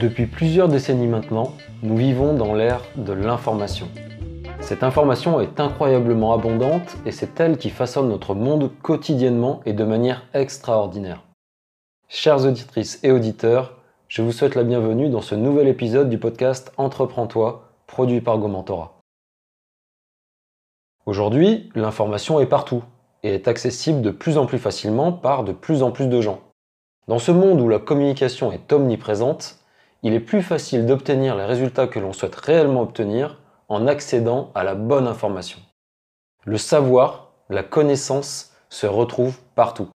Depuis plusieurs décennies maintenant, nous vivons dans l'ère de l'information. Cette information est incroyablement abondante et c'est elle qui façonne notre monde quotidiennement et de manière extraordinaire. Chères auditrices et auditeurs, je vous souhaite la bienvenue dans ce nouvel épisode du podcast Entreprends-toi, produit par Gomentora. Aujourd'hui, l'information est partout et est accessible de plus en plus facilement par de plus en plus de gens. Dans ce monde où la communication est omniprésente, il est plus facile d'obtenir les résultats que l'on souhaite réellement obtenir en accédant à la bonne information. Le savoir, la connaissance se retrouve partout.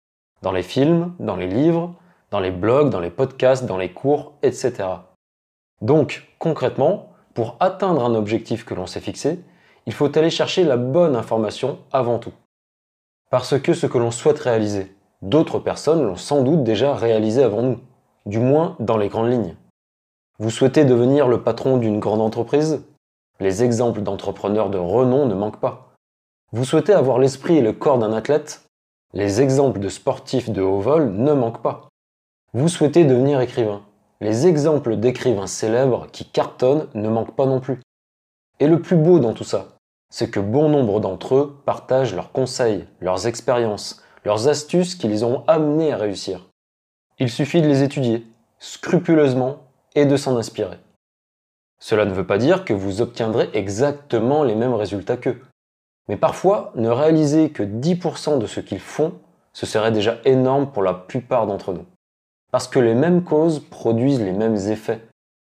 Dans les films, dans les livres, dans les blogs, dans les podcasts, dans les cours, etc. Donc, concrètement, pour atteindre un objectif que l'on s'est fixé, il faut aller chercher la bonne information avant tout. Parce que ce que l'on souhaite réaliser, d'autres personnes l'ont sans doute déjà réalisé avant nous, du moins dans les grandes lignes. Vous souhaitez devenir le patron d'une grande entreprise? Les exemples d'entrepreneurs de renom ne manquent pas. Vous souhaitez avoir l'esprit et le corps d'un athlète? Les exemples de sportifs de haut vol ne manquent pas. Vous souhaitez devenir écrivain? Les exemples d'écrivains célèbres qui cartonnent ne manquent pas non plus. Et le plus beau dans tout ça, c'est que bon nombre d'entre eux partagent leurs conseils, leurs expériences, leurs astuces qui les ont amenés à réussir. Il suffit de les étudier, scrupuleusement, et de s'en inspirer. Cela ne veut pas dire que vous obtiendrez exactement les mêmes résultats qu'eux. Mais parfois, ne réaliser que 10% de ce qu'ils font, ce serait déjà énorme pour la plupart d'entre nous. Parce que les mêmes causes produisent les mêmes effets.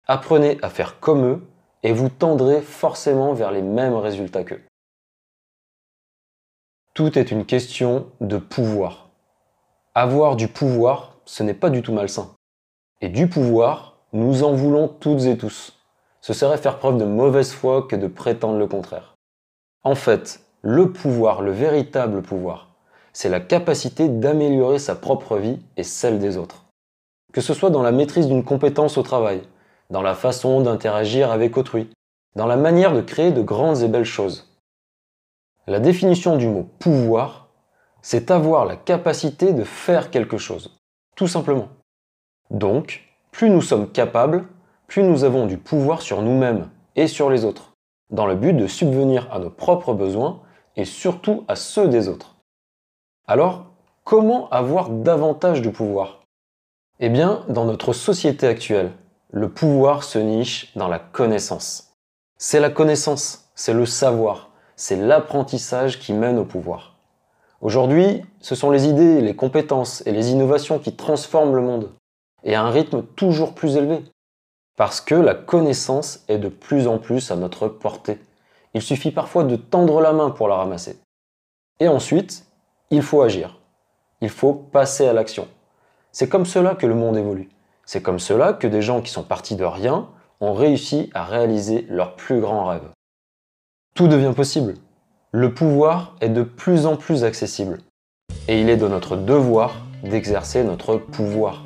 Apprenez à faire comme eux et vous tendrez forcément vers les mêmes résultats qu'eux. Tout est une question de pouvoir. Avoir du pouvoir, ce n'est pas du tout malsain. Et du pouvoir, nous en voulons toutes et tous. Ce serait faire preuve de mauvaise foi que de prétendre le contraire. En fait, le pouvoir, le véritable pouvoir, c'est la capacité d'améliorer sa propre vie et celle des autres. Que ce soit dans la maîtrise d'une compétence au travail, dans la façon d'interagir avec autrui, dans la manière de créer de grandes et belles choses. La définition du mot pouvoir, c'est avoir la capacité de faire quelque chose, tout simplement. Donc, plus nous sommes capables, plus nous avons du pouvoir sur nous-mêmes et sur les autres, dans le but de subvenir à nos propres besoins et surtout à ceux des autres. Alors, comment avoir davantage de pouvoir? Eh bien, dans notre société actuelle, le pouvoir se niche dans la connaissance. C'est la connaissance, c'est le savoir, c'est l'apprentissage qui mène au pouvoir. Aujourd'hui, ce sont les idées, les compétences et les innovations qui transforment le monde et à un rythme toujours plus élevé. Parce que la connaissance est de plus en plus à notre portée. Il suffit parfois de tendre la main pour la ramasser. Et ensuite, il faut agir. Il faut passer à l'action. C'est comme cela que le monde évolue. C'est comme cela que des gens qui sont partis de rien ont réussi à réaliser leurs plus grands rêves. Tout devient possible. Le pouvoir est de plus en plus accessible. Et il est de notre devoir d'exercer notre pouvoir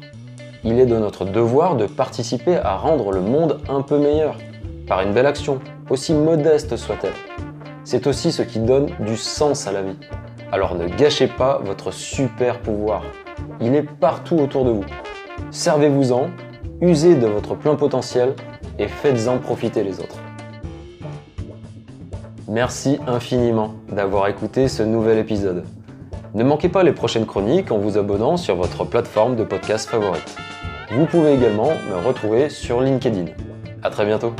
il est de notre devoir de participer à rendre le monde un peu meilleur, par une belle action, aussi modeste soit-elle. C'est aussi ce qui donne du sens à la vie. Alors ne gâchez pas votre super pouvoir. Il est partout autour de vous. Servez-vous-en, usez de votre plein potentiel et faites-en profiter les autres. Merci infiniment d'avoir écouté ce nouvel épisode. Ne manquez pas les prochaines chroniques en vous abonnant sur votre plateforme de podcast favorite. Vous pouvez également me retrouver sur LinkedIn. A très bientôt